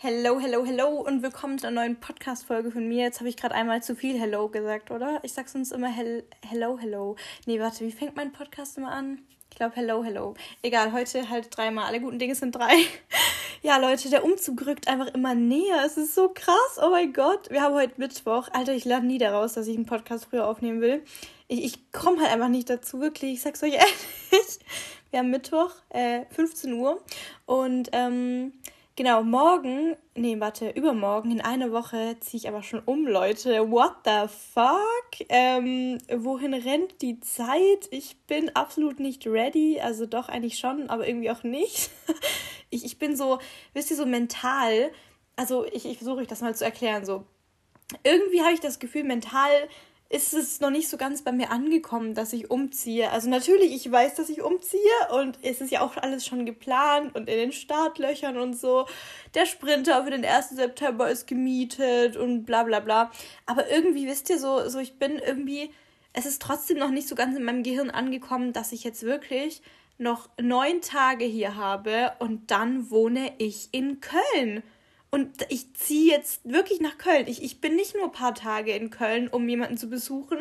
Hello, hello, hello und willkommen zu einer neuen Podcast-Folge von mir. Jetzt habe ich gerade einmal zu viel Hello gesagt, oder? Ich sage sonst immer hel Hello, hello. Nee, warte, wie fängt mein Podcast immer an? Ich glaube Hello, hello. Egal, heute halt dreimal. Alle guten Dinge sind drei. ja, Leute, der Umzug rückt einfach immer näher. Es ist so krass. Oh mein Gott. Wir haben heute Mittwoch. Alter, ich lerne nie daraus, dass ich einen Podcast früher aufnehmen will. Ich, ich komme halt einfach nicht dazu, wirklich. Ich sag's euch ehrlich. Wir haben Mittwoch, äh, 15 Uhr. Und, ähm, Genau, morgen, nee, warte, übermorgen, in einer Woche ziehe ich aber schon um, Leute. What the fuck? Ähm, wohin rennt die Zeit? Ich bin absolut nicht ready. Also doch eigentlich schon, aber irgendwie auch nicht. ich, ich bin so, wisst ihr, so mental. Also ich, ich versuche euch das mal zu erklären. So, irgendwie habe ich das Gefühl, mental ist es noch nicht so ganz bei mir angekommen, dass ich umziehe. Also natürlich, ich weiß, dass ich umziehe und es ist ja auch alles schon geplant und in den Startlöchern und so. Der Sprinter für den 1. September ist gemietet und bla bla bla. Aber irgendwie, wisst ihr, so, so ich bin irgendwie, es ist trotzdem noch nicht so ganz in meinem Gehirn angekommen, dass ich jetzt wirklich noch neun Tage hier habe und dann wohne ich in Köln. Und ich ziehe jetzt wirklich nach Köln. Ich, ich bin nicht nur ein paar Tage in Köln, um jemanden zu besuchen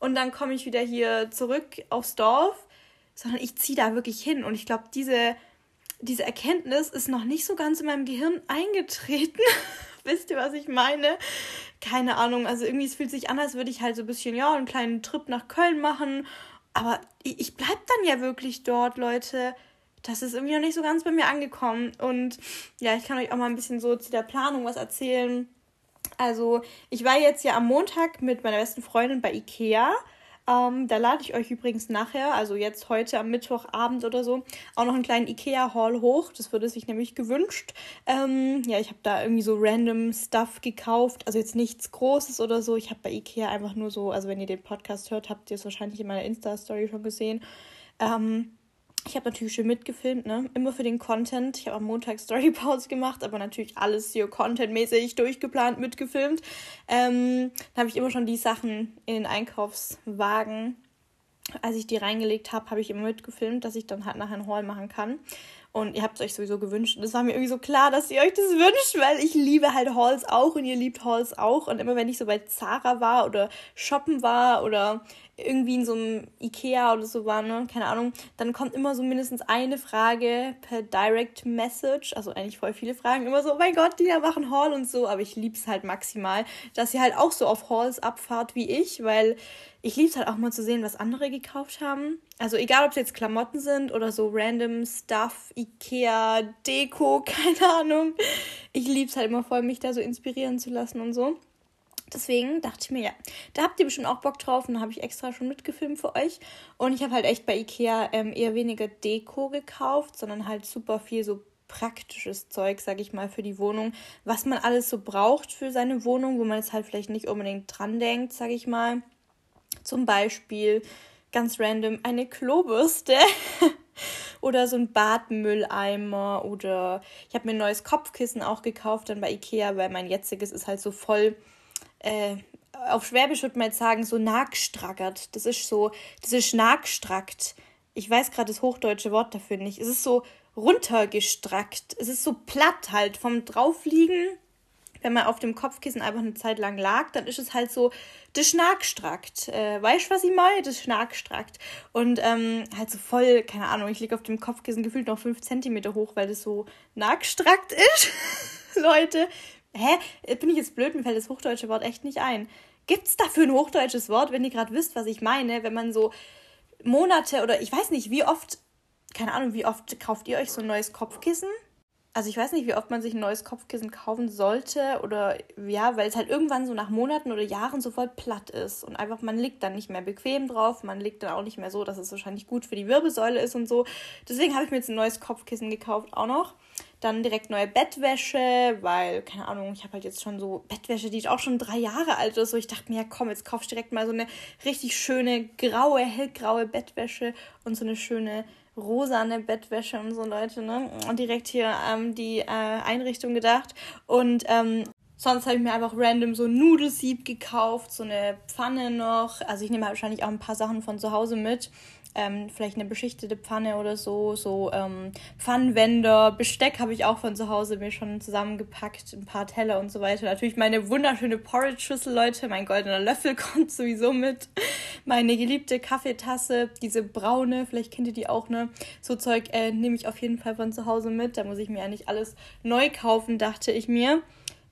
und dann komme ich wieder hier zurück aufs Dorf, sondern ich ziehe da wirklich hin. Und ich glaube, diese, diese Erkenntnis ist noch nicht so ganz in meinem Gehirn eingetreten. Wisst ihr, was ich meine? Keine Ahnung. Also irgendwie, es fühlt sich an, als würde ich halt so ein bisschen, ja, einen kleinen Trip nach Köln machen. Aber ich, ich bleib dann ja wirklich dort, Leute das ist irgendwie noch nicht so ganz bei mir angekommen. Und ja, ich kann euch auch mal ein bisschen so zu der Planung was erzählen. Also, ich war jetzt ja am Montag mit meiner besten Freundin bei Ikea. Ähm, da lade ich euch übrigens nachher, also jetzt heute am Mittwochabend oder so, auch noch einen kleinen Ikea-Haul hoch. Das wurde sich nämlich gewünscht. Ähm, ja, ich habe da irgendwie so random Stuff gekauft. Also jetzt nichts Großes oder so. Ich habe bei Ikea einfach nur so, also wenn ihr den Podcast hört, habt ihr es wahrscheinlich in meiner Insta-Story schon gesehen. Ähm, ich habe natürlich schön mitgefilmt, ne? Immer für den Content. Ich habe am Montag Storypause gemacht, aber natürlich alles hier contentmäßig durchgeplant, mitgefilmt. Ähm, dann habe ich immer schon die Sachen in den Einkaufswagen, als ich die reingelegt habe, habe ich immer mitgefilmt, dass ich dann halt nachher einen Haul machen kann. Und ihr habt es euch sowieso gewünscht. Und es war mir irgendwie so klar, dass ihr euch das wünscht, weil ich liebe halt Halls auch und ihr liebt Halls auch. Und immer wenn ich so bei Zara war oder shoppen war oder irgendwie in so einem Ikea oder so war, ne, keine Ahnung, dann kommt immer so mindestens eine Frage per Direct Message, also eigentlich voll viele Fragen, immer so, oh mein Gott, die da machen Haul und so, aber ich lieb's halt maximal, dass ihr halt auch so auf Halls abfahrt wie ich, weil ich lieb's halt auch mal zu sehen, was andere gekauft haben. Also egal, ob es jetzt Klamotten sind oder so random Stuff, Ikea, Deko, keine Ahnung. Ich lieb's halt immer voll, mich da so inspirieren zu lassen und so. Deswegen dachte ich mir, ja, da habt ihr bestimmt auch Bock drauf und da habe ich extra schon mitgefilmt für euch. Und ich habe halt echt bei Ikea ähm, eher weniger Deko gekauft, sondern halt super viel so praktisches Zeug, sag ich mal, für die Wohnung, was man alles so braucht für seine Wohnung, wo man jetzt halt vielleicht nicht unbedingt dran denkt, sag ich mal. Zum Beispiel ganz random eine Klobürste oder so ein Badmülleimer oder ich habe mir ein neues Kopfkissen auch gekauft dann bei Ikea, weil mein jetziges ist halt so voll äh, auf Schwäbisch würde man jetzt sagen, so nagstrackert. Das ist so, das ist nagstrackt. Ich weiß gerade das hochdeutsche Wort dafür nicht. Es ist so runtergestrackt. Es ist so platt halt vom Draufliegen. Wenn man auf dem Kopfkissen einfach eine Zeit lang lag, dann ist es halt so, das schnagstrackt. Äh, weißt du, was ich meine? Das schnagstrackt. Und ähm, halt so voll, keine Ahnung, ich liege auf dem Kopfkissen gefühlt noch fünf Zentimeter hoch, weil das so nagstrackt ist. Leute, Hä? Bin ich jetzt blöd? Mir fällt das hochdeutsche Wort echt nicht ein. Gibt's dafür ein hochdeutsches Wort, wenn ihr gerade wisst, was ich meine? Wenn man so Monate oder ich weiß nicht, wie oft, keine Ahnung, wie oft kauft ihr euch so ein neues Kopfkissen? Also ich weiß nicht, wie oft man sich ein neues Kopfkissen kaufen sollte oder ja, weil es halt irgendwann so nach Monaten oder Jahren so voll platt ist und einfach man liegt dann nicht mehr bequem drauf, man liegt dann auch nicht mehr so, dass es wahrscheinlich gut für die Wirbelsäule ist und so. Deswegen habe ich mir jetzt ein neues Kopfkissen gekauft auch noch. Dann direkt neue Bettwäsche, weil, keine Ahnung, ich habe halt jetzt schon so Bettwäsche, die auch schon drei Jahre alt ist. So, ich dachte mir, ja komm, jetzt kaufst du direkt mal so eine richtig schöne graue, hellgraue Bettwäsche und so eine schöne rosane Bettwäsche und so Leute, ne? Und direkt hier ähm, die äh, Einrichtung gedacht. Und ähm, Sonst habe ich mir einfach random so ein Nudelsieb gekauft, so eine Pfanne noch. Also ich nehme halt wahrscheinlich auch ein paar Sachen von zu Hause mit. Ähm, vielleicht eine beschichtete Pfanne oder so, so ähm, Pfannenwender, Besteck habe ich auch von zu Hause mir schon zusammengepackt, ein paar Teller und so weiter. Natürlich meine wunderschöne Porridge-Schüssel, Leute, mein goldener Löffel kommt sowieso mit. Meine geliebte Kaffeetasse, diese braune, vielleicht kennt ihr die auch, ne? So Zeug äh, nehme ich auf jeden Fall von zu Hause mit. Da muss ich mir ja nicht alles neu kaufen, dachte ich mir.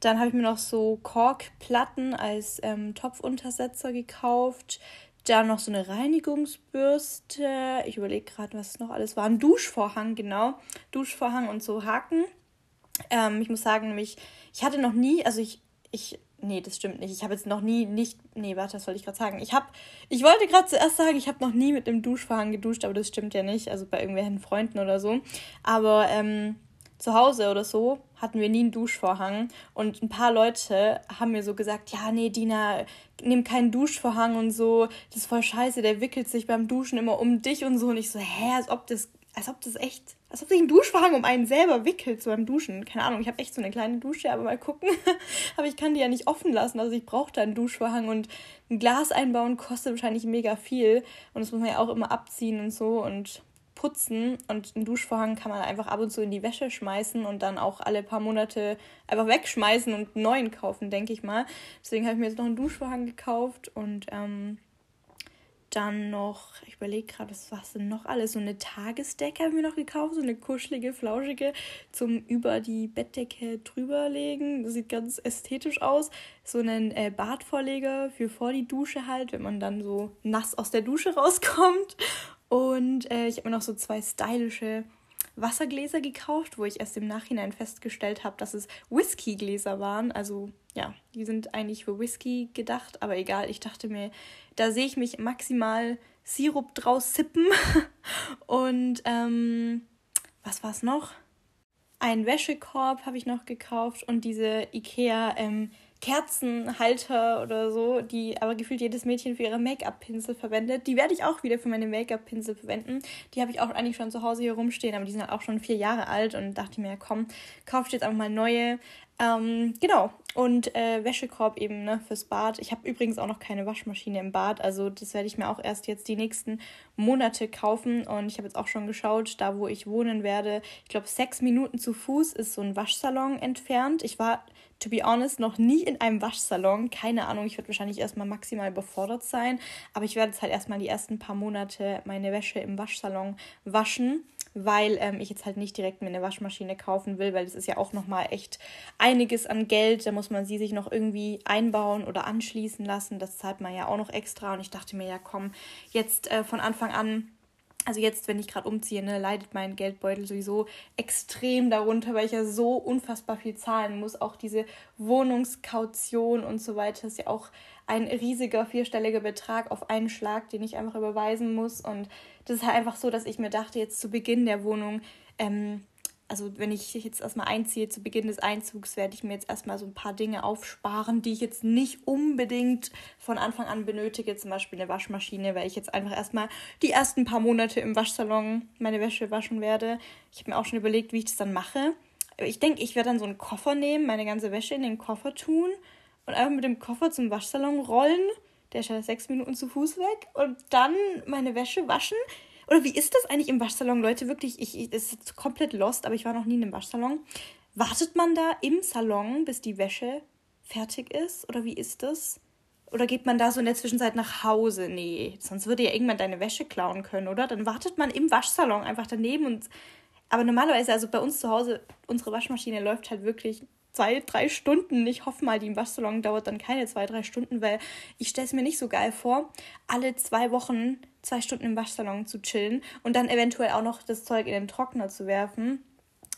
Dann habe ich mir noch so Korkplatten als ähm, Topfuntersetzer gekauft. Dann noch so eine Reinigungsbürste. Ich überlege gerade, was noch alles war. Ein Duschvorhang, genau. Duschvorhang und so Haken. Ähm, ich muss sagen, nämlich, ich hatte noch nie, also ich, ich, nee, das stimmt nicht. Ich habe jetzt noch nie nicht, nee, warte, was wollte ich gerade sagen? Ich habe, ich wollte gerade zuerst sagen, ich habe noch nie mit einem Duschvorhang geduscht, aber das stimmt ja nicht. Also bei irgendwelchen Freunden oder so. Aber, ähm, zu Hause oder so hatten wir nie einen Duschvorhang. Und ein paar Leute haben mir so gesagt, ja, nee, Dina, nimm keinen Duschvorhang und so, das ist voll scheiße, der wickelt sich beim Duschen immer um dich und so. Und ich so, hä, als ob das als ob das echt, als ob sich ein Duschvorhang um einen selber wickelt so beim Duschen. Keine Ahnung, ich habe echt so eine kleine Dusche, aber mal gucken. aber ich kann die ja nicht offen lassen, also ich brauche da einen Duschvorhang und ein Glas einbauen kostet wahrscheinlich mega viel. Und das muss man ja auch immer abziehen und so. Und putzen und einen Duschvorhang kann man einfach ab und zu in die Wäsche schmeißen und dann auch alle paar Monate einfach wegschmeißen und einen neuen kaufen, denke ich mal. Deswegen habe ich mir jetzt noch einen Duschvorhang gekauft und ähm, dann noch, ich überlege gerade, was war denn noch alles? So eine Tagesdecke habe ich mir noch gekauft, so eine kuschelige, flauschige zum über die Bettdecke drüberlegen. Das sieht ganz ästhetisch aus. So einen äh, Badvorleger für vor die Dusche halt, wenn man dann so nass aus der Dusche rauskommt. Und äh, ich habe mir noch so zwei stylische Wassergläser gekauft, wo ich erst im Nachhinein festgestellt habe, dass es Whiskygläser waren. Also ja, die sind eigentlich für Whisky gedacht, aber egal. Ich dachte mir, da sehe ich mich maximal Sirup draus sippen. Und ähm, was war es noch? Ein Wäschekorb habe ich noch gekauft und diese Ikea ähm, Kerzenhalter oder so, die aber gefühlt jedes Mädchen für ihre Make-up-Pinsel verwendet. Die werde ich auch wieder für meine Make-up-Pinsel verwenden. Die habe ich auch eigentlich schon zu Hause hier rumstehen, aber die sind halt auch schon vier Jahre alt und dachte mir, komm, kauft jetzt einfach mal neue. Ähm, genau. Und äh, Wäschekorb eben ne, fürs Bad. Ich habe übrigens auch noch keine Waschmaschine im Bad. Also das werde ich mir auch erst jetzt die nächsten Monate kaufen. Und ich habe jetzt auch schon geschaut, da wo ich wohnen werde. Ich glaube, sechs Minuten zu Fuß ist so ein Waschsalon entfernt. Ich war to be honest, noch nie in einem Waschsalon. Keine Ahnung, ich werde wahrscheinlich erstmal maximal überfordert sein. Aber ich werde jetzt halt erstmal die ersten paar Monate meine Wäsche im Waschsalon waschen, weil ähm, ich jetzt halt nicht direkt mir eine Waschmaschine kaufen will, weil das ist ja auch nochmal echt einiges an Geld. Da muss man sie sich noch irgendwie einbauen oder anschließen lassen. Das zahlt man ja auch noch extra. Und ich dachte mir, ja komm, jetzt äh, von Anfang an also jetzt, wenn ich gerade umziehe, ne, leidet mein Geldbeutel sowieso extrem darunter, weil ich ja so unfassbar viel zahlen muss. Auch diese Wohnungskaution und so weiter ist ja auch ein riesiger vierstelliger Betrag auf einen Schlag, den ich einfach überweisen muss. Und das ist halt einfach so, dass ich mir dachte, jetzt zu Beginn der Wohnung, ähm, also wenn ich jetzt erstmal einziehe, zu Beginn des Einzugs werde ich mir jetzt erstmal so ein paar Dinge aufsparen, die ich jetzt nicht unbedingt von Anfang an benötige, zum Beispiel eine Waschmaschine, weil ich jetzt einfach erstmal die ersten paar Monate im Waschsalon meine Wäsche waschen werde. Ich habe mir auch schon überlegt, wie ich das dann mache. Ich denke, ich werde dann so einen Koffer nehmen, meine ganze Wäsche in den Koffer tun und einfach mit dem Koffer zum Waschsalon rollen. Der ist ja sechs Minuten zu Fuß weg und dann meine Wäsche waschen oder wie ist das eigentlich im Waschsalon, Leute? Wirklich, ich, ich das ist komplett lost, aber ich war noch nie in einem Waschsalon. Wartet man da im Salon, bis die Wäsche fertig ist? Oder wie ist das? Oder geht man da so in der Zwischenzeit nach Hause? Nee, sonst würde ja irgendwann deine Wäsche klauen können, oder? Dann wartet man im Waschsalon einfach daneben und. Aber normalerweise, also bei uns zu Hause, unsere Waschmaschine läuft halt wirklich zwei, drei Stunden. Ich hoffe mal, die im Waschsalon dauert dann keine zwei, drei Stunden, weil ich stelle es mir nicht so geil vor, alle zwei Wochen zwei Stunden im Waschsalon zu chillen und dann eventuell auch noch das Zeug in den Trockner zu werfen.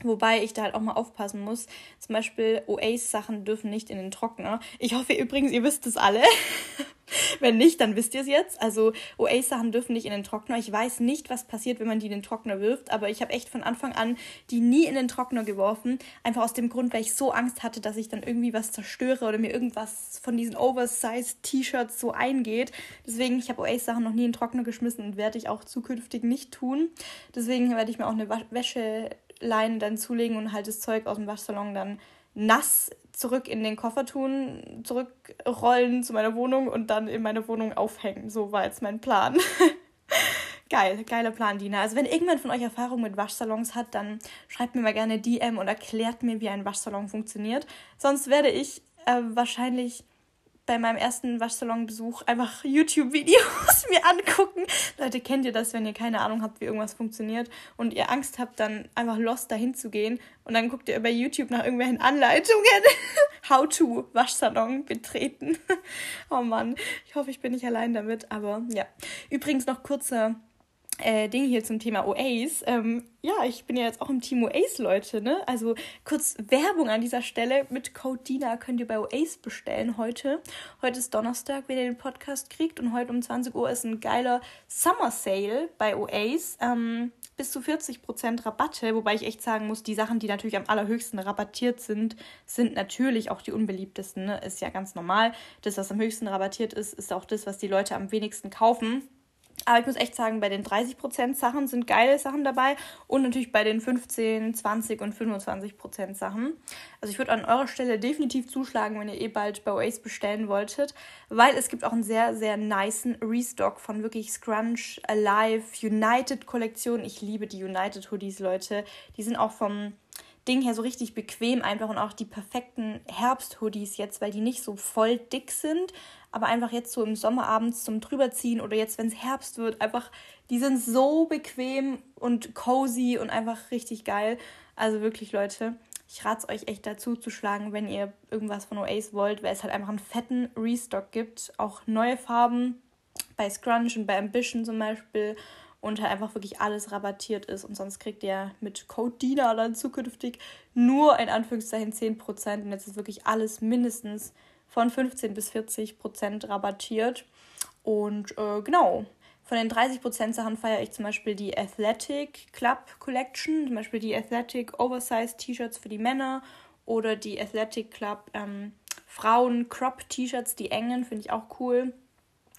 Wobei ich da halt auch mal aufpassen muss. Zum Beispiel Oasis-Sachen dürfen nicht in den Trockner. Ich hoffe übrigens, ihr wisst es alle. wenn nicht, dann wisst ihr es jetzt. Also OA-Sachen dürfen nicht in den Trockner. Ich weiß nicht, was passiert, wenn man die in den Trockner wirft, aber ich habe echt von Anfang an die nie in den Trockner geworfen. Einfach aus dem Grund, weil ich so Angst hatte, dass ich dann irgendwie was zerstöre oder mir irgendwas von diesen Oversize-T-Shirts so eingeht. Deswegen, ich habe OA-Sachen noch nie in den Trockner geschmissen und werde ich auch zukünftig nicht tun. Deswegen werde ich mir auch eine Wäscheleine dann zulegen und halt das Zeug aus dem Waschsalon dann nass zurück in den Koffer tun, zurückrollen zu meiner Wohnung und dann in meine Wohnung aufhängen. So war jetzt mein Plan. Geil, geiler Plan, Dina. Also wenn irgendjemand von euch Erfahrung mit Waschsalons hat, dann schreibt mir mal gerne DM und erklärt mir, wie ein Waschsalon funktioniert. Sonst werde ich äh, wahrscheinlich bei meinem ersten Waschsalonbesuch einfach YouTube-Videos mir angucken. Leute, kennt ihr das, wenn ihr keine Ahnung habt, wie irgendwas funktioniert und ihr Angst habt, dann einfach lost dahin zu gehen und dann guckt ihr bei YouTube nach irgendwelchen Anleitungen. How to Waschsalon betreten. oh Mann, ich hoffe, ich bin nicht allein damit, aber ja. Übrigens noch kurzer äh, Ding hier zum Thema OAs. Ähm, ja, ich bin ja jetzt auch im Team OAs, Leute, ne? Also kurz Werbung an dieser Stelle. Mit Code DINA könnt ihr bei OAs bestellen heute. Heute ist Donnerstag, wenn ihr den Podcast kriegt. Und heute um 20 Uhr ist ein geiler Summer Sale bei OAs. Ähm, bis zu 40% Rabatte, wobei ich echt sagen muss, die Sachen, die natürlich am allerhöchsten rabattiert sind, sind natürlich auch die unbeliebtesten. Ne? Ist ja ganz normal. Das, was am höchsten rabattiert ist, ist auch das, was die Leute am wenigsten kaufen. Aber ich muss echt sagen, bei den 30% Sachen sind geile Sachen dabei und natürlich bei den 15, 20 und 25% Sachen. Also ich würde an eurer Stelle definitiv zuschlagen, wenn ihr eh bald bei Oasis bestellen wolltet, weil es gibt auch einen sehr, sehr niceen Restock von wirklich Scrunch, Alive, United Kollektion. Ich liebe die United Hoodies, Leute. Die sind auch vom Ding her so richtig bequem einfach und auch die perfekten Herbst-Hoodies jetzt, weil die nicht so voll dick sind, aber einfach jetzt so im Sommer abends zum drüberziehen oder jetzt, wenn es Herbst wird, einfach, die sind so bequem und cozy und einfach richtig geil. Also wirklich, Leute, ich rate es euch echt dazu zu schlagen, wenn ihr irgendwas von Oasis wollt, weil es halt einfach einen fetten Restock gibt. Auch neue Farben bei Scrunch und bei Ambition zum Beispiel und halt einfach wirklich alles rabattiert ist. Und sonst kriegt ihr mit Code DINA dann zukünftig nur in Anführungszeichen 10%. Und jetzt ist wirklich alles mindestens von 15 bis 40 Prozent rabattiert. Und äh, genau, von den 30 Prozent Sachen feiere ich zum Beispiel die Athletic Club Collection, zum Beispiel die Athletic Oversized T-Shirts für die Männer oder die Athletic Club ähm, Frauen Crop T-Shirts, die engen, finde ich auch cool.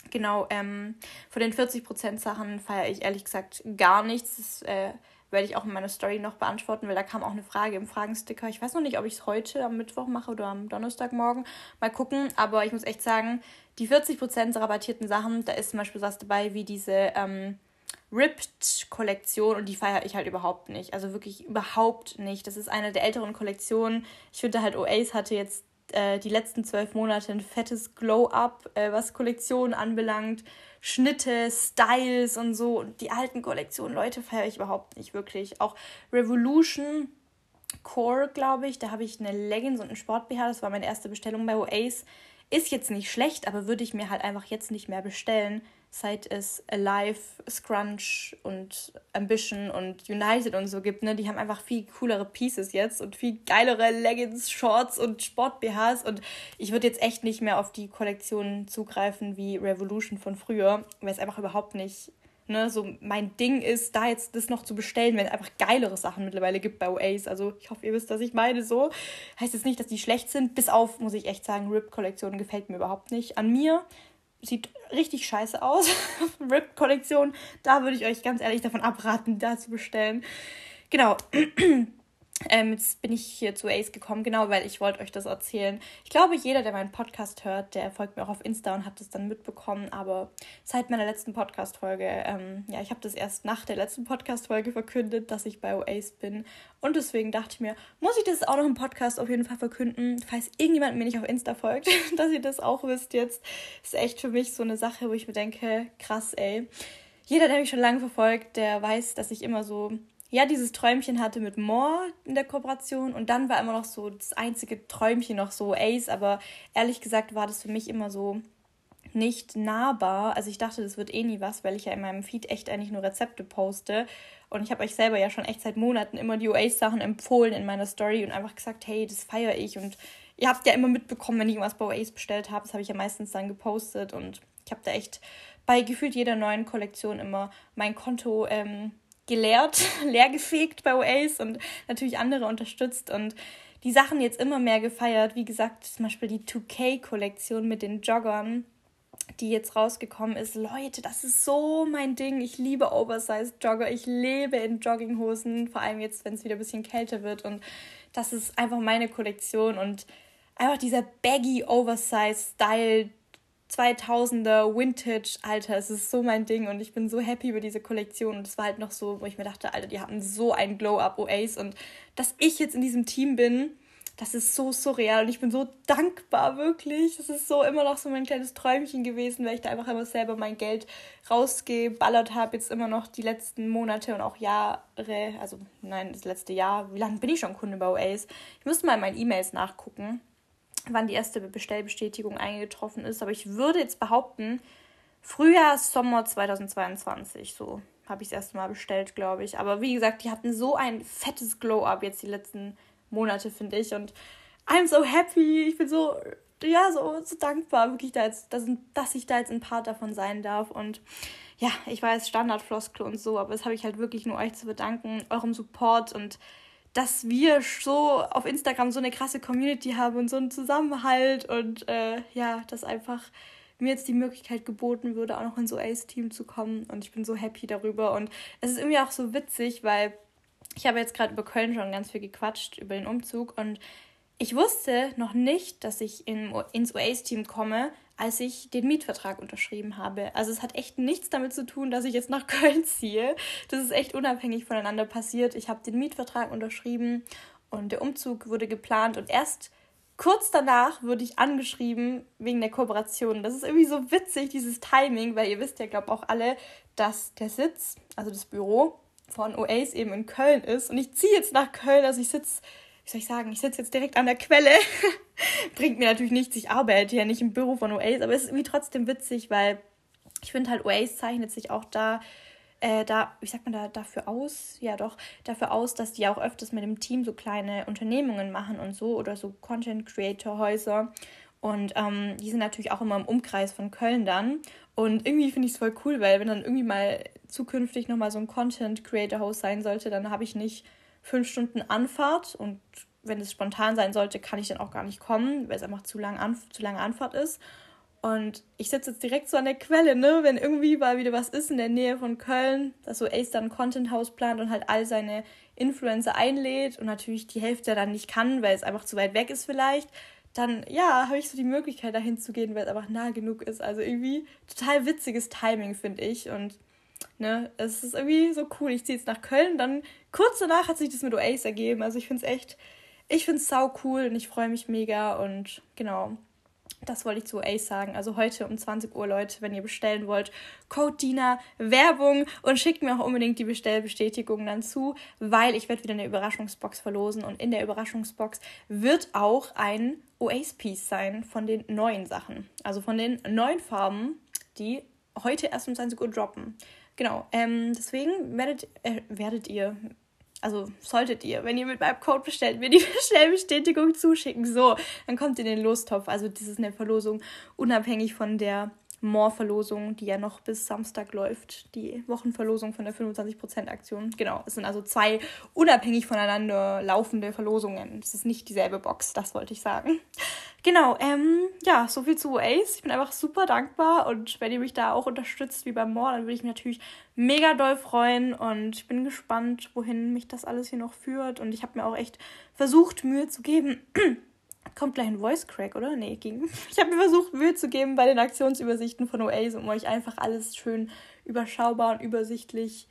Genau, ähm, von den 40% Sachen feiere ich ehrlich gesagt gar nichts. Das äh, werde ich auch in meiner Story noch beantworten, weil da kam auch eine Frage im Fragensticker. Ich weiß noch nicht, ob ich es heute am Mittwoch mache oder am Donnerstagmorgen. Mal gucken. Aber ich muss echt sagen, die 40% rabattierten Sachen, da ist zum Beispiel was dabei wie diese ähm, Ripped-Kollektion und die feiere ich halt überhaupt nicht. Also wirklich überhaupt nicht. Das ist eine der älteren Kollektionen. Ich finde halt, Oasis hatte jetzt äh, die letzten zwölf Monate ein fettes Glow-Up, äh, was Kollektionen anbelangt. Schnitte, Styles und so. Und die alten Kollektionen, Leute, feiere ich überhaupt nicht wirklich. Auch Revolution Core, glaube ich, da habe ich eine Leggings und einen Sport-BH. Das war meine erste Bestellung bei Oasis. Ist jetzt nicht schlecht, aber würde ich mir halt einfach jetzt nicht mehr bestellen seit es Alive, Scrunch und Ambition und United und so gibt, ne, die haben einfach viel coolere Pieces jetzt und viel geilere Leggings, Shorts und Sport-BHs und ich würde jetzt echt nicht mehr auf die Kollektionen zugreifen wie Revolution von früher, weil es einfach überhaupt nicht ne, so mein Ding ist, da jetzt das noch zu bestellen, wenn es einfach geilere Sachen mittlerweile gibt bei Oasis. Also ich hoffe, ihr wisst, was ich meine. So heißt jetzt nicht, dass die schlecht sind. Bis auf, muss ich echt sagen, Rip-Kollektion gefällt mir überhaupt nicht. An mir sieht richtig scheiße aus. Rip-Kollektion, da würde ich euch ganz ehrlich davon abraten, da zu bestellen. Genau. Ähm, jetzt bin ich hier zu Ace gekommen, genau, weil ich wollte euch das erzählen. Ich glaube, jeder, der meinen Podcast hört, der folgt mir auch auf Insta und hat das dann mitbekommen. Aber seit meiner letzten Podcast-Folge, ähm, ja, ich habe das erst nach der letzten Podcast-Folge verkündet, dass ich bei Oace bin. Und deswegen dachte ich mir, muss ich das auch noch im Podcast auf jeden Fall verkünden, falls irgendjemand mir nicht auf Insta folgt, dass ihr das auch wisst jetzt. Ist echt für mich so eine Sache, wo ich mir denke, krass, ey. Jeder, der mich schon lange verfolgt, der weiß, dass ich immer so ja dieses Träumchen hatte mit More in der Kooperation und dann war immer noch so das einzige Träumchen noch so Ace, aber ehrlich gesagt war das für mich immer so nicht nahbar. Also ich dachte, das wird eh nie was, weil ich ja in meinem Feed echt eigentlich nur Rezepte poste. Und ich habe euch selber ja schon echt seit Monaten immer die Oasis-Sachen empfohlen in meiner Story und einfach gesagt, hey, das feiere ich. Und ihr habt ja immer mitbekommen, wenn ich irgendwas bei Oasis bestellt habe. Das habe ich ja meistens dann gepostet. Und ich habe da echt bei gefühlt jeder neuen Kollektion immer mein Konto ähm, geleert, leergefegt bei Oasis und natürlich andere unterstützt und die Sachen jetzt immer mehr gefeiert. Wie gesagt, zum Beispiel die 2K-Kollektion mit den Joggern, die jetzt rausgekommen ist. Leute, das ist so mein Ding. Ich liebe Oversized Jogger. Ich lebe in Jogginghosen, vor allem jetzt, wenn es wieder ein bisschen kälter wird. Und das ist einfach meine Kollektion und einfach dieser baggy Oversize Style 2000er Vintage, Alter, es ist so mein Ding und ich bin so happy über diese Kollektion. Und es war halt noch so, wo ich mir dachte, Alter, die hatten so ein Glow-Up Oasis und dass ich jetzt in diesem Team bin, das ist so surreal. Und ich bin so dankbar, wirklich. Das ist so immer noch so mein kleines Träumchen gewesen, weil ich da einfach immer selber mein Geld rausgeballert habe, jetzt immer noch die letzten Monate und auch Jahre, also nein, das letzte Jahr, wie lange bin ich schon Kunde bei Oasis? Ich müsste mal in meinen E-Mails nachgucken wann die erste Bestellbestätigung eingetroffen ist. Aber ich würde jetzt behaupten, Frühjahr, Sommer 2022, so habe ich es erste Mal bestellt, glaube ich. Aber wie gesagt, die hatten so ein fettes Glow-Up jetzt die letzten Monate, finde ich. Und I'm so happy. Ich bin so, ja, so, so dankbar, wirklich, da jetzt, dass, dass ich da jetzt ein Part davon sein darf. Und ja, ich weiß, Standardfloskel und so, aber das habe ich halt wirklich nur euch zu bedanken, eurem Support und dass wir so auf Instagram so eine krasse Community haben und so einen Zusammenhalt und äh, ja, dass einfach mir jetzt die Möglichkeit geboten würde, auch noch ins Ace-Team zu kommen und ich bin so happy darüber und es ist irgendwie auch so witzig, weil ich habe jetzt gerade über Köln schon ganz viel gequatscht, über den Umzug und ich wusste noch nicht, dass ich in, ins Oasis-Team komme, als ich den Mietvertrag unterschrieben habe. Also es hat echt nichts damit zu tun, dass ich jetzt nach Köln ziehe. Das ist echt unabhängig voneinander passiert. Ich habe den Mietvertrag unterschrieben und der Umzug wurde geplant und erst kurz danach wurde ich angeschrieben wegen der Kooperation. Das ist irgendwie so witzig, dieses Timing, weil ihr wisst ja, glaube auch alle, dass der Sitz, also das Büro von OAs eben in Köln ist. Und ich ziehe jetzt nach Köln, also ich sitze wie soll ich sagen, ich sitze jetzt direkt an der Quelle. Bringt mir natürlich nichts, ich arbeite ja nicht im Büro von Oasis, aber es ist irgendwie trotzdem witzig, weil ich finde halt, Oasis zeichnet sich auch da, äh, da, wie sagt man da, dafür aus, ja doch, dafür aus, dass die auch öfters mit dem Team so kleine Unternehmungen machen und so oder so Content Creator Häuser. Und ähm, die sind natürlich auch immer im Umkreis von Köln dann. Und irgendwie finde ich es voll cool, weil wenn dann irgendwie mal zukünftig nochmal so ein Content Creator Haus sein sollte, dann habe ich nicht fünf Stunden Anfahrt und wenn es spontan sein sollte, kann ich dann auch gar nicht kommen, weil es einfach zu, lang Anf zu lange Anfahrt ist. Und ich sitze jetzt direkt so an der Quelle, ne? Wenn irgendwie mal wieder was ist in der Nähe von Köln, dass so Ace dann ein Content House plant und halt all seine Influencer einlädt und natürlich die Hälfte dann nicht kann, weil es einfach zu weit weg ist vielleicht, dann ja, habe ich so die Möglichkeit dahin zu gehen, weil es einfach nah genug ist. Also irgendwie total witziges Timing, finde ich. Und Ne? Es ist irgendwie so cool. Ich ziehe jetzt nach Köln, dann kurz danach hat sich das mit Oasis ergeben. Also ich finde es echt, ich finde es sau cool und ich freue mich mega und genau. Das wollte ich zu Ace sagen. Also heute um 20 Uhr, Leute, wenn ihr bestellen wollt, Code Dina, Werbung und schickt mir auch unbedingt die Bestellbestätigung dann zu, weil ich werde wieder eine Überraschungsbox verlosen und in der Überraschungsbox wird auch ein Oasis-Piece sein von den neuen Sachen. Also von den neuen Farben, die heute erst um 20 Uhr droppen. Genau, ähm, deswegen werdet, äh, werdet ihr, also solltet ihr, wenn ihr mit meinem Code bestellt, mir die Bestellbestätigung zuschicken. So, dann kommt ihr in den Lostopf. Also das ist eine Verlosung unabhängig von der More-Verlosung, die ja noch bis Samstag läuft. Die Wochenverlosung von der 25%-Aktion. Genau, es sind also zwei unabhängig voneinander laufende Verlosungen. Es ist nicht dieselbe Box, das wollte ich sagen. Genau, ähm, ja, so viel zu Ace. Ich bin einfach super dankbar und wenn ihr mich da auch unterstützt wie beim More, dann würde ich mich natürlich mega doll freuen und ich bin gespannt, wohin mich das alles hier noch führt und ich habe mir auch echt versucht, Mühe zu geben. Kommt gleich ein Voice Crack, oder? Nee, ging. Ich habe mir versucht, Mühe zu geben bei den Aktionsübersichten von Oasis, um euch einfach alles schön überschaubar und übersichtlich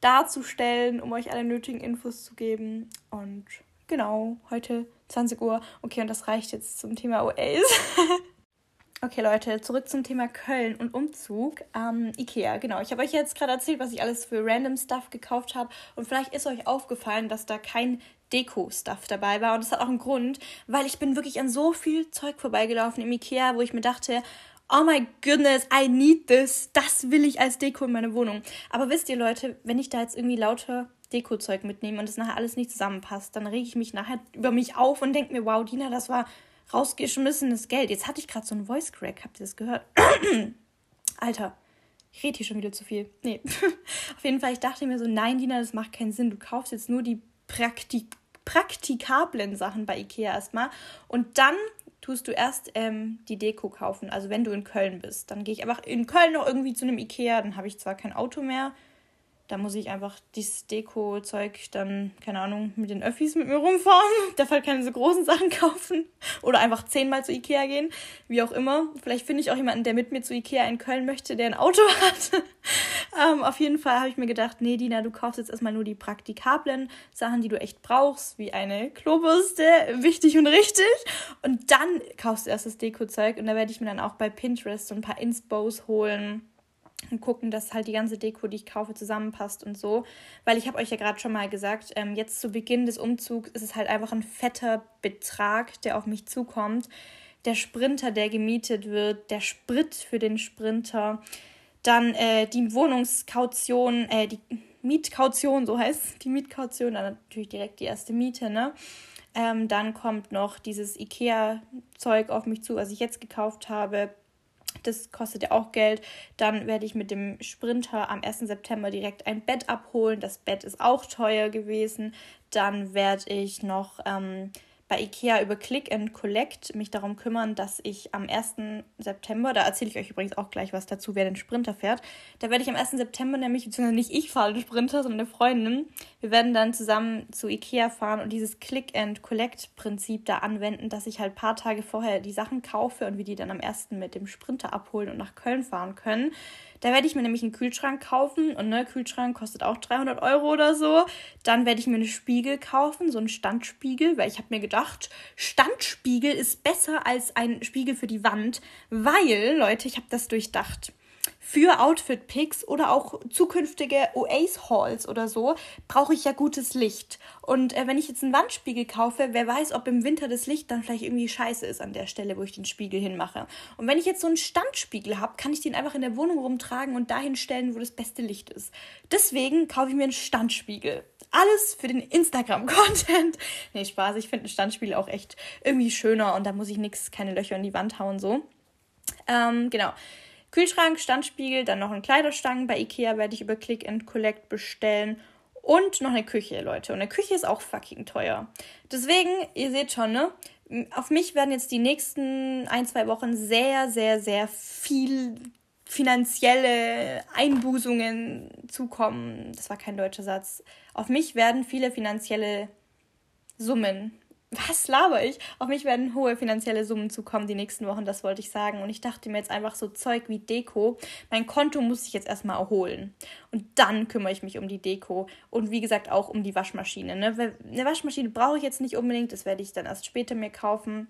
darzustellen, um euch alle nötigen Infos zu geben. Und genau, heute 20 Uhr. Okay, und das reicht jetzt zum Thema OAs. okay, Leute, zurück zum Thema Köln und Umzug. Ähm, Ikea, genau. Ich habe euch jetzt gerade erzählt, was ich alles für random Stuff gekauft habe. Und vielleicht ist euch aufgefallen, dass da kein Deko-Stuff dabei war. Und das hat auch einen Grund, weil ich bin wirklich an so viel Zeug vorbeigelaufen im Ikea, wo ich mir dachte, oh my goodness, I need this. Das will ich als Deko in meine Wohnung. Aber wisst ihr, Leute, wenn ich da jetzt irgendwie lauter Deko-Zeug mitnehme und es nachher alles nicht zusammenpasst, dann rege ich mich nachher über mich auf und denke mir, wow, Dina, das war rausgeschmissenes Geld. Jetzt hatte ich gerade so einen Voice Crack, habt ihr das gehört? Alter, ich rede hier schon wieder zu viel. Nee. Auf jeden Fall, ich dachte mir so, nein, Dina, das macht keinen Sinn. Du kaufst jetzt nur die Praktik praktikablen Sachen bei Ikea erstmal und dann tust du erst ähm, die Deko kaufen. Also wenn du in Köln bist, dann gehe ich einfach in Köln noch irgendwie zu einem Ikea, dann habe ich zwar kein Auto mehr, da muss ich einfach dieses Deko-Zeug dann, keine Ahnung, mit den Öffis mit mir rumfahren. Darf halt keine so großen Sachen kaufen. Oder einfach zehnmal zu Ikea gehen. Wie auch immer. Vielleicht finde ich auch jemanden, der mit mir zu Ikea in Köln möchte, der ein Auto hat. Ähm, auf jeden Fall habe ich mir gedacht, nee, Dina, du kaufst jetzt erstmal nur die praktikablen Sachen, die du echt brauchst, wie eine Klobürste, wichtig und richtig. Und dann kaufst du erst das Deko-Zeug. Und da werde ich mir dann auch bei Pinterest so ein paar Inspos holen und gucken, dass halt die ganze Deko, die ich kaufe, zusammenpasst und so. Weil ich habe euch ja gerade schon mal gesagt, ähm, jetzt zu Beginn des Umzugs ist es halt einfach ein fetter Betrag, der auf mich zukommt. Der Sprinter, der gemietet wird, der Sprit für den Sprinter, dann äh, die Wohnungskaution, äh, die Mietkaution, so heißt die Mietkaution, dann natürlich direkt die erste Miete, ne? Ähm, dann kommt noch dieses IKEA-Zeug auf mich zu, was ich jetzt gekauft habe das kostet ja auch Geld. Dann werde ich mit dem Sprinter am 1. September direkt ein Bett abholen. Das Bett ist auch teuer gewesen. Dann werde ich noch ähm, bei IKEA über Click and Collect mich darum kümmern, dass ich am 1. September, da erzähle ich euch übrigens auch gleich was dazu, wer den Sprinter fährt, da werde ich am 1. September nämlich, beziehungsweise nicht ich fahre den Sprinter, sondern eine Freundin, wir werden dann zusammen zu IKEA fahren und dieses Click and Collect Prinzip da anwenden, dass ich halt ein paar Tage vorher die Sachen kaufe und wir die dann am 1. mit dem Sprinter abholen und nach Köln fahren können. Da werde ich mir nämlich einen Kühlschrank kaufen und ne, Kühlschrank kostet auch 300 Euro oder so. Dann werde ich mir einen Spiegel kaufen, so einen Standspiegel, weil ich habe mir gedacht, Standspiegel ist besser als ein Spiegel für die Wand, weil, Leute, ich habe das durchdacht für Outfit-Picks oder auch zukünftige Oace-Hauls oder so brauche ich ja gutes Licht. Und äh, wenn ich jetzt einen Wandspiegel kaufe, wer weiß, ob im Winter das Licht dann vielleicht irgendwie scheiße ist an der Stelle, wo ich den Spiegel hinmache. Und wenn ich jetzt so einen Standspiegel habe, kann ich den einfach in der Wohnung rumtragen und dahin stellen, wo das beste Licht ist. Deswegen kaufe ich mir einen Standspiegel. Alles für den Instagram-Content. Nee, Spaß. Ich finde einen Standspiegel auch echt irgendwie schöner und da muss ich nichts, keine Löcher in die Wand hauen so. Ähm, genau. Kühlschrank, Standspiegel, dann noch ein Kleiderstangen. Bei Ikea werde ich über Click and Collect bestellen. Und noch eine Küche, Leute. Und eine Küche ist auch fucking teuer. Deswegen, ihr seht schon, ne? Auf mich werden jetzt die nächsten ein, zwei Wochen sehr, sehr, sehr viel finanzielle Einbußungen zukommen. Das war kein deutscher Satz. Auf mich werden viele finanzielle Summen was laber ich? Auf mich werden hohe finanzielle Summen zukommen die nächsten Wochen, das wollte ich sagen. Und ich dachte mir jetzt einfach so Zeug wie Deko. Mein Konto muss ich jetzt erstmal erholen. Und dann kümmere ich mich um die Deko. Und wie gesagt auch um die Waschmaschine. Ne? Eine Waschmaschine brauche ich jetzt nicht unbedingt, das werde ich dann erst später mir kaufen.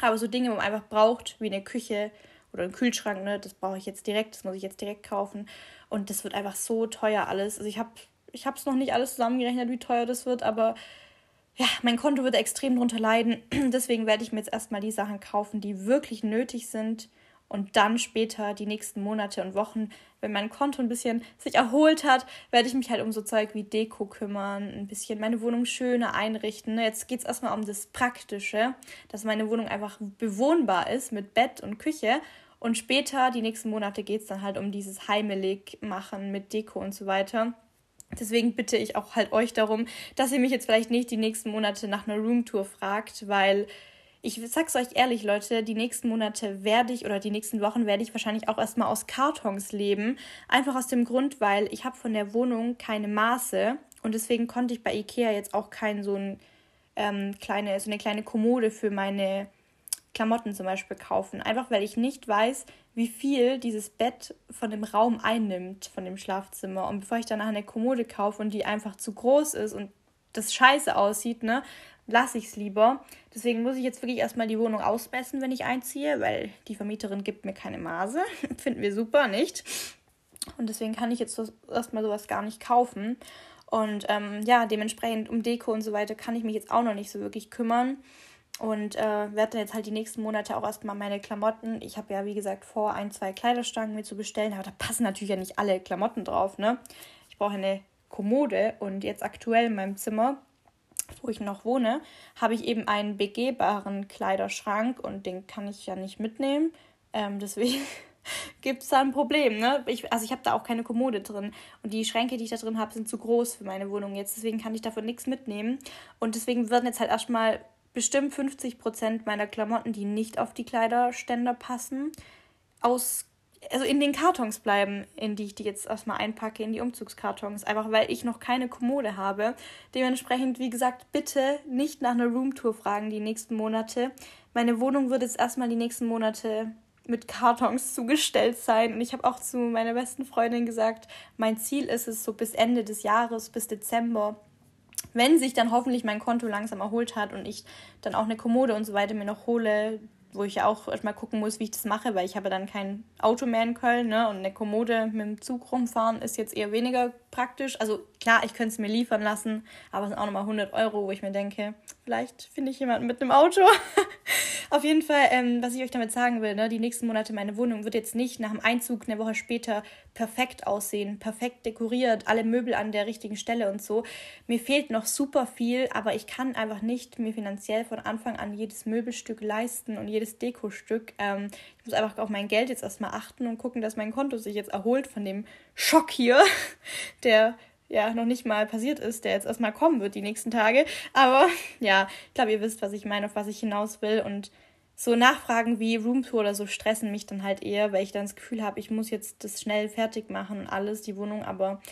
Aber so Dinge, wo man einfach braucht, wie eine Küche oder ein Kühlschrank, ne, das brauche ich jetzt direkt, das muss ich jetzt direkt kaufen. Und das wird einfach so teuer alles. Also ich habe ich es noch nicht alles zusammengerechnet, wie teuer das wird, aber ja, mein Konto wird extrem drunter leiden. Deswegen werde ich mir jetzt erstmal die Sachen kaufen, die wirklich nötig sind. Und dann später, die nächsten Monate und Wochen, wenn mein Konto ein bisschen sich erholt hat, werde ich mich halt um so Zeug wie Deko kümmern, ein bisschen meine Wohnung schöner einrichten. Jetzt geht es erstmal um das Praktische, dass meine Wohnung einfach bewohnbar ist mit Bett und Küche. Und später, die nächsten Monate, geht es dann halt um dieses heimelig machen mit Deko und so weiter. Deswegen bitte ich auch halt euch darum, dass ihr mich jetzt vielleicht nicht die nächsten Monate nach einer Roomtour fragt, weil ich sag's euch ehrlich, Leute, die nächsten Monate werde ich oder die nächsten Wochen werde ich wahrscheinlich auch erstmal aus Kartons leben. Einfach aus dem Grund, weil ich habe von der Wohnung keine Maße und deswegen konnte ich bei Ikea jetzt auch kein so ein ähm, kleine, so eine kleine Kommode für meine Klamotten zum Beispiel kaufen. Einfach weil ich nicht weiß, wie viel dieses Bett von dem Raum einnimmt, von dem Schlafzimmer. Und bevor ich danach eine Kommode kaufe und die einfach zu groß ist und das scheiße aussieht, ne, lasse ich es lieber. Deswegen muss ich jetzt wirklich erstmal die Wohnung ausmessen, wenn ich einziehe, weil die Vermieterin gibt mir keine Maße. Finden wir super, nicht? Und deswegen kann ich jetzt erstmal sowas gar nicht kaufen. Und ähm, ja, dementsprechend um Deko und so weiter kann ich mich jetzt auch noch nicht so wirklich kümmern. Und äh, werde dann jetzt halt die nächsten Monate auch erstmal meine Klamotten. Ich habe ja, wie gesagt, vor, ein, zwei Kleiderstangen mir zu bestellen. Aber da passen natürlich ja nicht alle Klamotten drauf, ne? Ich brauche eine Kommode und jetzt aktuell in meinem Zimmer, wo ich noch wohne, habe ich eben einen begehbaren Kleiderschrank und den kann ich ja nicht mitnehmen. Ähm, deswegen gibt es da ein Problem, ne? Ich, also ich habe da auch keine Kommode drin. Und die Schränke, die ich da drin habe, sind zu groß für meine Wohnung jetzt. Deswegen kann ich davon nichts mitnehmen. Und deswegen werden jetzt halt erstmal bestimmt 50 Prozent meiner Klamotten, die nicht auf die Kleiderständer passen, aus also in den Kartons bleiben, in die ich die jetzt erstmal einpacke, in die Umzugskartons. Einfach weil ich noch keine Kommode habe. Dementsprechend, wie gesagt, bitte nicht nach einer Roomtour fragen die nächsten Monate. Meine Wohnung wird jetzt erstmal die nächsten Monate mit Kartons zugestellt sein. Und ich habe auch zu meiner besten Freundin gesagt, mein Ziel ist es so bis Ende des Jahres, bis Dezember, wenn sich dann hoffentlich mein Konto langsam erholt hat und ich dann auch eine Kommode und so weiter mir noch hole, wo ich ja auch erstmal gucken muss, wie ich das mache, weil ich habe dann kein Auto mehr in Köln, ne? Und eine Kommode mit dem Zug rumfahren ist jetzt eher weniger praktisch. Also klar, ich könnte es mir liefern lassen, aber es sind auch nochmal 100 Euro, wo ich mir denke, vielleicht finde ich jemanden mit einem Auto. Auf jeden Fall, ähm, was ich euch damit sagen will, ne, die nächsten Monate meine Wohnung wird jetzt nicht nach dem Einzug eine Woche später perfekt aussehen, perfekt dekoriert, alle Möbel an der richtigen Stelle und so. Mir fehlt noch super viel, aber ich kann einfach nicht mir finanziell von Anfang an jedes Möbelstück leisten und jedes Dekostück. Ähm, ich muss einfach auf mein Geld jetzt erstmal achten und gucken, dass mein Konto sich jetzt erholt von dem Schock hier, der ja noch nicht mal passiert ist, der jetzt erstmal kommen wird die nächsten Tage. Aber ja, ich glaube, ihr wisst, was ich meine, auf was ich hinaus will. Und so Nachfragen wie Roomtour oder so stressen mich dann halt eher, weil ich dann das Gefühl habe, ich muss jetzt das schnell fertig machen und alles, die Wohnung. Aber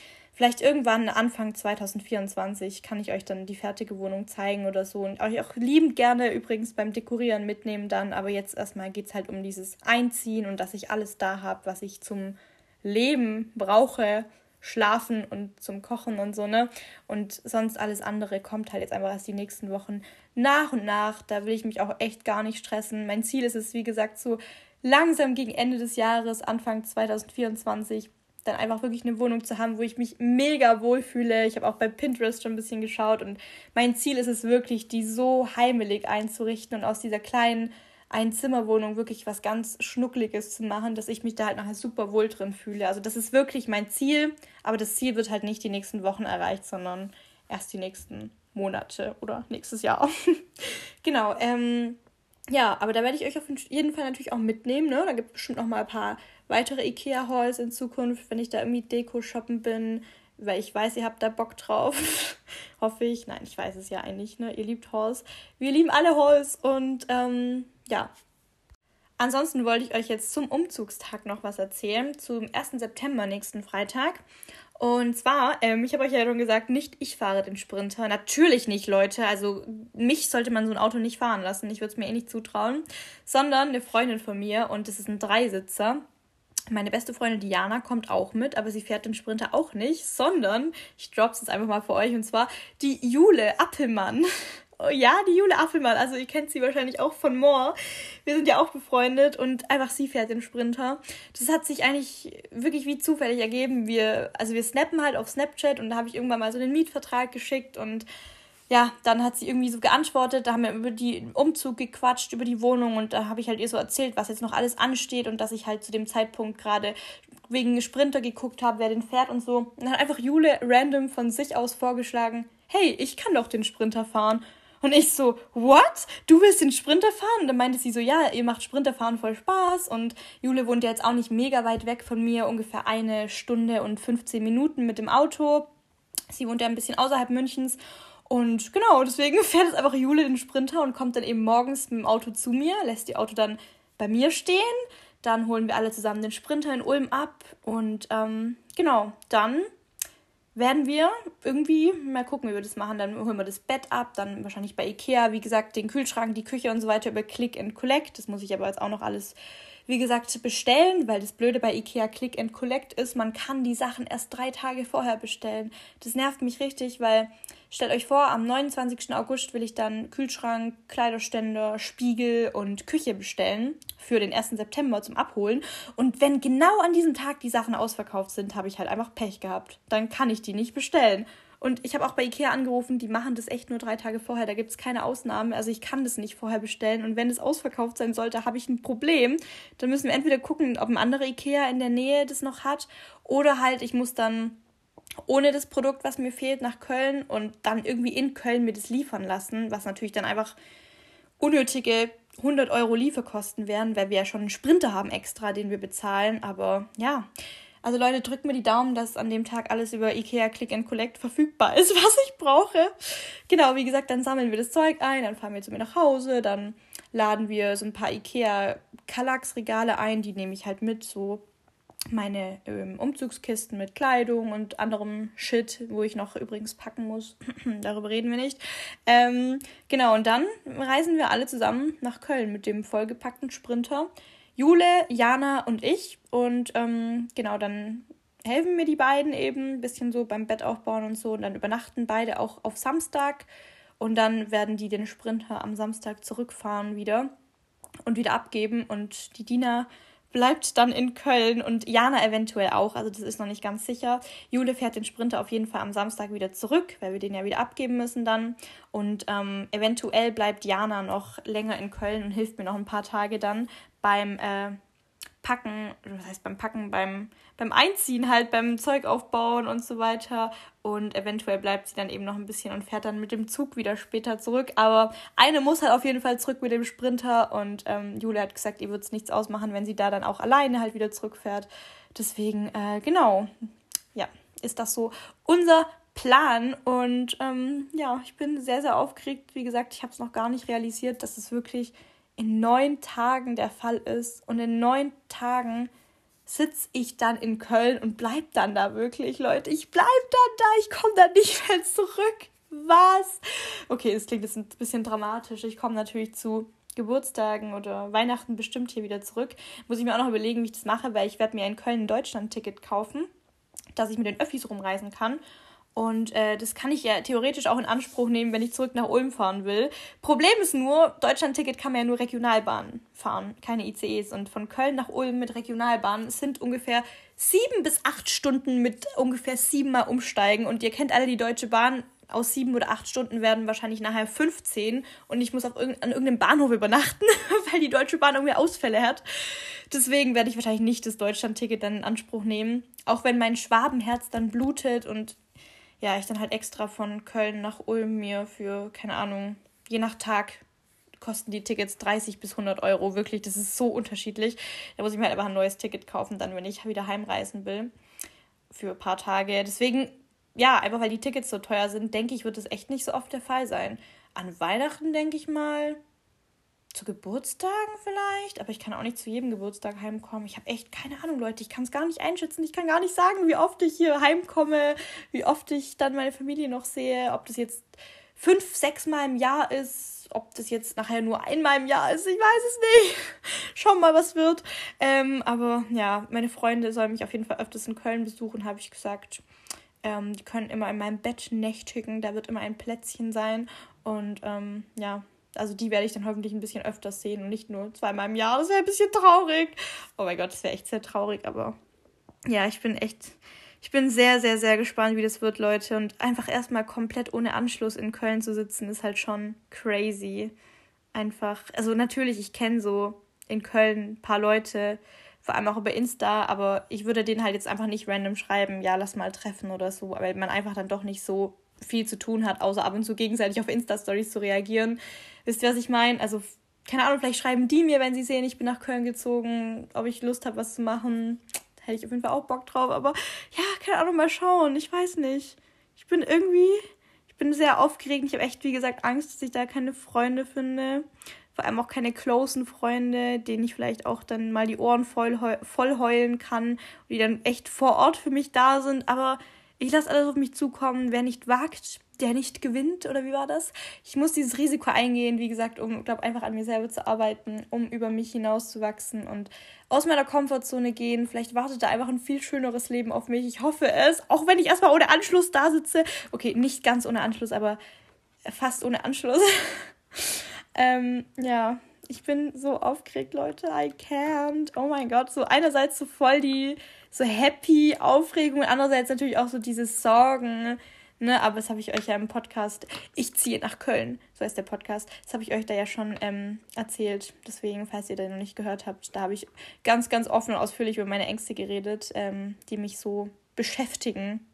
vielleicht irgendwann Anfang 2024 kann ich euch dann die fertige Wohnung zeigen oder so. Und euch auch liebend gerne übrigens beim Dekorieren mitnehmen dann. Aber jetzt erstmal geht es halt um dieses Einziehen und dass ich alles da habe, was ich zum Leben brauche Schlafen und zum Kochen und so, ne? Und sonst alles andere kommt halt jetzt einfach erst die nächsten Wochen nach und nach. Da will ich mich auch echt gar nicht stressen. Mein Ziel ist es, wie gesagt, so langsam gegen Ende des Jahres, Anfang 2024, dann einfach wirklich eine Wohnung zu haben, wo ich mich mega wohlfühle. Ich habe auch bei Pinterest schon ein bisschen geschaut und mein Ziel ist es wirklich, die so heimelig einzurichten und aus dieser kleinen Einzimmerwohnung wirklich was ganz Schnuckliges zu machen, dass ich mich da halt nachher super wohl drin fühle. Also das ist wirklich mein Ziel, aber das Ziel wird halt nicht die nächsten Wochen erreicht, sondern erst die nächsten Monate oder nächstes Jahr. genau, ähm, ja, aber da werde ich euch auf jeden Fall natürlich auch mitnehmen. Ne? Da gibt es bestimmt noch mal ein paar weitere IKEA-Halls in Zukunft, wenn ich da irgendwie Deko shoppen bin, weil ich weiß, ihr habt da Bock drauf. Hoffe ich. Nein, ich weiß es ja eigentlich, ne? Ihr liebt Halls. Wir lieben alle Halls und ähm, ja. Ansonsten wollte ich euch jetzt zum Umzugstag noch was erzählen, zum 1. September nächsten Freitag. Und zwar, ähm, ich habe euch ja schon gesagt, nicht ich fahre den Sprinter. Natürlich nicht, Leute. Also mich sollte man so ein Auto nicht fahren lassen. Ich würde es mir eh nicht zutrauen. Sondern eine Freundin von mir und das ist ein Dreisitzer. Meine beste Freundin Diana kommt auch mit, aber sie fährt den Sprinter auch nicht, sondern ich drop's jetzt einfach mal für euch und zwar die Jule Appelmann. Oh ja, die Jule Affelmann. Also ihr kennt sie wahrscheinlich auch von Moore. Wir sind ja auch befreundet und einfach sie fährt den Sprinter. Das hat sich eigentlich wirklich wie zufällig ergeben. Wir, also wir snappen halt auf Snapchat und da habe ich irgendwann mal so einen Mietvertrag geschickt und ja, dann hat sie irgendwie so geantwortet, da haben wir über den Umzug gequatscht, über die Wohnung und da habe ich halt ihr so erzählt, was jetzt noch alles ansteht und dass ich halt zu dem Zeitpunkt gerade wegen Sprinter geguckt habe, wer den fährt und so. Und dann hat einfach Jule random von sich aus vorgeschlagen, hey, ich kann doch den Sprinter fahren. Und ich so, what? Du willst den Sprinter fahren? Und dann meinte sie so, ja, ihr macht Sprinterfahren voll Spaß. Und Jule wohnt ja jetzt auch nicht mega weit weg von mir, ungefähr eine Stunde und 15 Minuten mit dem Auto. Sie wohnt ja ein bisschen außerhalb Münchens. Und genau, deswegen fährt jetzt einfach Jule den Sprinter und kommt dann eben morgens mit dem Auto zu mir, lässt die Auto dann bei mir stehen. Dann holen wir alle zusammen den Sprinter in Ulm ab. Und ähm, genau, dann werden wir irgendwie mal gucken, wie wir das machen. Dann holen wir das Bett ab, dann wahrscheinlich bei Ikea, wie gesagt, den Kühlschrank, die Küche und so weiter über Click and Collect. Das muss ich aber jetzt auch noch alles, wie gesagt, bestellen, weil das Blöde bei Ikea Click and Collect ist, man kann die Sachen erst drei Tage vorher bestellen. Das nervt mich richtig, weil Stellt euch vor, am 29. August will ich dann Kühlschrank, Kleiderständer, Spiegel und Küche bestellen für den 1. September zum Abholen. Und wenn genau an diesem Tag die Sachen ausverkauft sind, habe ich halt einfach Pech gehabt. Dann kann ich die nicht bestellen. Und ich habe auch bei Ikea angerufen, die machen das echt nur drei Tage vorher. Da gibt es keine Ausnahmen. Also ich kann das nicht vorher bestellen. Und wenn es ausverkauft sein sollte, habe ich ein Problem. Dann müssen wir entweder gucken, ob ein anderer Ikea in der Nähe das noch hat. Oder halt, ich muss dann ohne das Produkt, was mir fehlt, nach Köln und dann irgendwie in Köln mir das liefern lassen, was natürlich dann einfach unnötige 100 Euro Lieferkosten wären, weil wir ja schon einen Sprinter haben extra, den wir bezahlen. Aber ja, also Leute, drückt mir die Daumen, dass an dem Tag alles über Ikea Click and Collect verfügbar ist, was ich brauche. Genau, wie gesagt, dann sammeln wir das Zeug ein, dann fahren wir zu mir nach Hause, dann laden wir so ein paar Ikea Kallax Regale ein, die nehme ich halt mit, so meine ähm, Umzugskisten mit Kleidung und anderem Shit, wo ich noch übrigens packen muss. Darüber reden wir nicht. Ähm, genau, und dann reisen wir alle zusammen nach Köln mit dem vollgepackten Sprinter. Jule, Jana und ich. Und ähm, genau, dann helfen mir die beiden eben ein bisschen so beim Bett aufbauen und so. Und dann übernachten beide auch auf Samstag. Und dann werden die den Sprinter am Samstag zurückfahren wieder und wieder abgeben. Und die Diener bleibt dann in Köln und Jana eventuell auch. Also das ist noch nicht ganz sicher. Jule fährt den Sprinter auf jeden Fall am Samstag wieder zurück, weil wir den ja wieder abgeben müssen dann. Und ähm, eventuell bleibt Jana noch länger in Köln und hilft mir noch ein paar Tage dann beim äh, Packen, was heißt beim Packen, beim, beim Einziehen halt, beim Zeug aufbauen und so weiter. Und eventuell bleibt sie dann eben noch ein bisschen und fährt dann mit dem Zug wieder später zurück. Aber eine muss halt auf jeden Fall zurück mit dem Sprinter. Und ähm, Julia hat gesagt, ihr wird es nichts ausmachen, wenn sie da dann auch alleine halt wieder zurückfährt. Deswegen, äh, genau, ja, ist das so unser Plan. Und ähm, ja, ich bin sehr, sehr aufgeregt. Wie gesagt, ich habe es noch gar nicht realisiert, dass es wirklich in neun Tagen der Fall ist. Und in neun Tagen sitze ich dann in Köln und bleib dann da wirklich, Leute. Ich bleib dann da, ich komme dann nicht mehr zurück. Was? Okay, das klingt jetzt ein bisschen dramatisch. Ich komme natürlich zu Geburtstagen oder Weihnachten bestimmt hier wieder zurück. Muss ich mir auch noch überlegen, wie ich das mache, weil ich werde mir ein Deutschland-Ticket kaufen, dass ich mit den Öffis rumreisen kann. Und äh, das kann ich ja theoretisch auch in Anspruch nehmen, wenn ich zurück nach Ulm fahren will. Problem ist nur, Deutschland-Ticket kann man ja nur Regionalbahn fahren, keine ICEs. Und von Köln nach Ulm mit Regionalbahn sind ungefähr sieben bis acht Stunden mit ungefähr siebenmal umsteigen. Und ihr kennt alle die Deutsche Bahn. Aus sieben oder acht Stunden werden wahrscheinlich nachher 15 und ich muss auf irg an irgendeinem Bahnhof übernachten, weil die Deutsche Bahn irgendwie Ausfälle hat. Deswegen werde ich wahrscheinlich nicht das Deutschland-Ticket dann in Anspruch nehmen. Auch wenn mein Schwabenherz dann blutet und ja, ich dann halt extra von Köln nach Ulm mir für, keine Ahnung, je nach Tag kosten die Tickets 30 bis 100 Euro. Wirklich, das ist so unterschiedlich. Da muss ich mir halt einfach ein neues Ticket kaufen, dann, wenn ich wieder heimreisen will. Für ein paar Tage. Deswegen, ja, einfach weil die Tickets so teuer sind, denke ich, wird das echt nicht so oft der Fall sein. An Weihnachten, denke ich mal, zu Geburtstagen vielleicht, aber ich kann auch nicht zu jedem Geburtstag heimkommen. Ich habe echt keine Ahnung, Leute. Ich kann es gar nicht einschätzen. Ich kann gar nicht sagen, wie oft ich hier heimkomme, wie oft ich dann meine Familie noch sehe, ob das jetzt fünf, sechs Mal im Jahr ist, ob das jetzt nachher nur einmal im Jahr ist. Ich weiß es nicht. Schauen mal, was wird. Ähm, aber ja, meine Freunde sollen mich auf jeden Fall öfters in Köln besuchen, habe ich gesagt. Ähm, die können immer in meinem Bett nächtigen. Da wird immer ein Plätzchen sein. Und ähm, ja, also die werde ich dann hoffentlich ein bisschen öfters sehen und nicht nur zweimal im Jahr. Das wäre ein bisschen traurig. Oh mein Gott, das wäre echt sehr traurig, aber ja, ich bin echt, ich bin sehr, sehr, sehr gespannt, wie das wird, Leute. Und einfach erstmal komplett ohne Anschluss in Köln zu sitzen, ist halt schon crazy. Einfach, also natürlich, ich kenne so in Köln ein paar Leute, vor allem auch über Insta, aber ich würde denen halt jetzt einfach nicht random schreiben, ja, lass mal treffen oder so, weil man einfach dann doch nicht so viel zu tun hat, außer ab und zu gegenseitig auf Insta-Stories zu reagieren. Wisst ihr, was ich meine? Also, keine Ahnung, vielleicht schreiben die mir, wenn sie sehen, ich bin nach Köln gezogen, ob ich Lust habe, was zu machen. Da hätte ich auf jeden Fall auch Bock drauf. Aber ja, keine Ahnung, mal schauen. Ich weiß nicht. Ich bin irgendwie, ich bin sehr aufgeregt. Ich habe echt, wie gesagt, Angst, dass ich da keine Freunde finde. Vor allem auch keine closen Freunde, denen ich vielleicht auch dann mal die Ohren voll, voll heulen kann, die dann echt vor Ort für mich da sind. Aber ich lasse alles auf mich zukommen. Wer nicht wagt, der nicht gewinnt. Oder wie war das? Ich muss dieses Risiko eingehen, wie gesagt, um, glaube einfach an mir selber zu arbeiten, um über mich hinauszuwachsen und aus meiner Komfortzone gehen. Vielleicht wartet da einfach ein viel schöneres Leben auf mich. Ich hoffe es. Auch wenn ich erstmal ohne Anschluss da sitze. Okay, nicht ganz ohne Anschluss, aber fast ohne Anschluss. ähm, ja, ich bin so aufgeregt, Leute. I can't. Oh mein Gott. So einerseits so voll die so happy Aufregung andererseits natürlich auch so diese Sorgen. Ne, aber das habe ich euch ja im Podcast. Ich ziehe nach Köln, so heißt der Podcast. Das habe ich euch da ja schon ähm, erzählt. Deswegen, falls ihr da noch nicht gehört habt, da habe ich ganz, ganz offen und ausführlich über meine Ängste geredet, ähm, die mich so beschäftigen.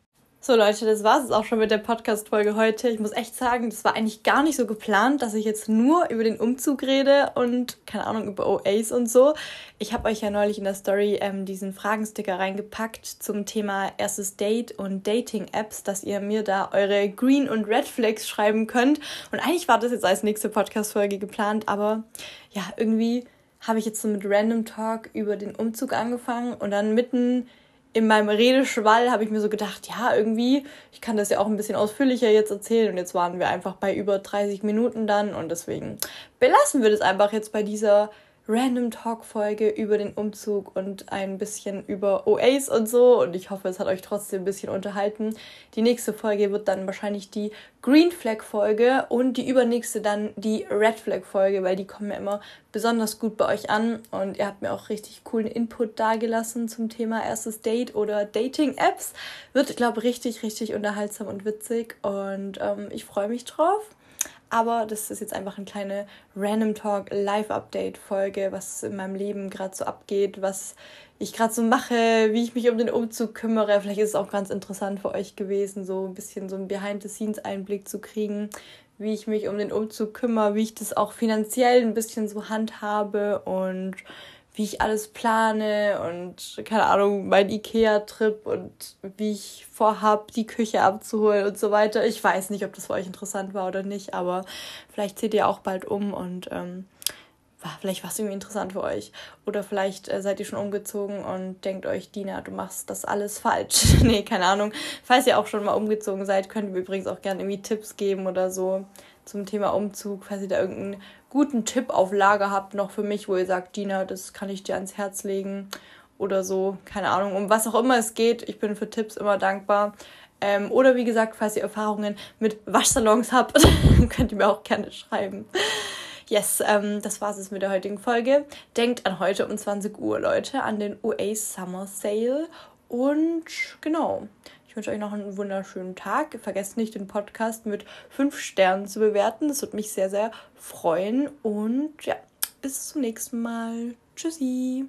So Leute, das war es auch schon mit der Podcast-Folge heute. Ich muss echt sagen, das war eigentlich gar nicht so geplant, dass ich jetzt nur über den Umzug rede und keine Ahnung über OAs und so. Ich habe euch ja neulich in der Story ähm, diesen Fragensticker reingepackt zum Thema erstes Date und Dating-Apps, dass ihr mir da eure Green- und Red Flags schreiben könnt. Und eigentlich war das jetzt als nächste Podcast-Folge geplant, aber ja, irgendwie habe ich jetzt so mit Random Talk über den Umzug angefangen und dann mitten in meinem Redeschwall habe ich mir so gedacht, ja, irgendwie, ich kann das ja auch ein bisschen ausführlicher jetzt erzählen. Und jetzt waren wir einfach bei über 30 Minuten dann. Und deswegen belassen wir das einfach jetzt bei dieser Random Talk Folge über den Umzug und ein bisschen über OAs und so. Und ich hoffe, es hat euch trotzdem ein bisschen unterhalten. Die nächste Folge wird dann wahrscheinlich die Green Flag Folge und die übernächste dann die Red Flag Folge, weil die kommen ja immer besonders gut bei euch an. Und ihr habt mir auch richtig coolen Input dagelassen zum Thema erstes Date oder Dating Apps. Wird, ich glaube, richtig, richtig unterhaltsam und witzig. Und ähm, ich freue mich drauf. Aber das ist jetzt einfach eine kleine Random Talk Live Update Folge, was in meinem Leben gerade so abgeht, was ich gerade so mache, wie ich mich um den Umzug kümmere. Vielleicht ist es auch ganz interessant für euch gewesen, so ein bisschen so einen Behind-the-Scenes-Einblick zu kriegen, wie ich mich um den Umzug kümmere, wie ich das auch finanziell ein bisschen so handhabe und wie ich alles plane und keine Ahnung, mein Ikea-Trip und wie ich vorhab, die Küche abzuholen und so weiter. Ich weiß nicht, ob das für euch interessant war oder nicht, aber vielleicht zieht ihr auch bald um und ähm, vielleicht war es irgendwie interessant für euch. Oder vielleicht äh, seid ihr schon umgezogen und denkt euch, Dina, du machst das alles falsch. nee, keine Ahnung. Falls ihr auch schon mal umgezogen seid, könnt ihr übrigens auch gerne irgendwie Tipps geben oder so zum Thema Umzug, falls ihr da irgendeinen guten Tipp auf Lager habt noch für mich, wo ihr sagt, Dina, das kann ich dir ans Herz legen oder so, keine Ahnung, um was auch immer es geht. Ich bin für Tipps immer dankbar. Ähm, oder wie gesagt, falls ihr Erfahrungen mit Waschsalons habt, könnt ihr mir auch gerne schreiben. Yes, ähm, das war's jetzt mit der heutigen Folge. Denkt an heute um 20 Uhr, Leute, an den UA Summer Sale. Und genau, ich wünsche euch noch einen wunderschönen Tag. Vergesst nicht, den Podcast mit fünf Sternen zu bewerten. Das würde mich sehr, sehr freuen. Und ja, bis zum nächsten Mal. Tschüssi.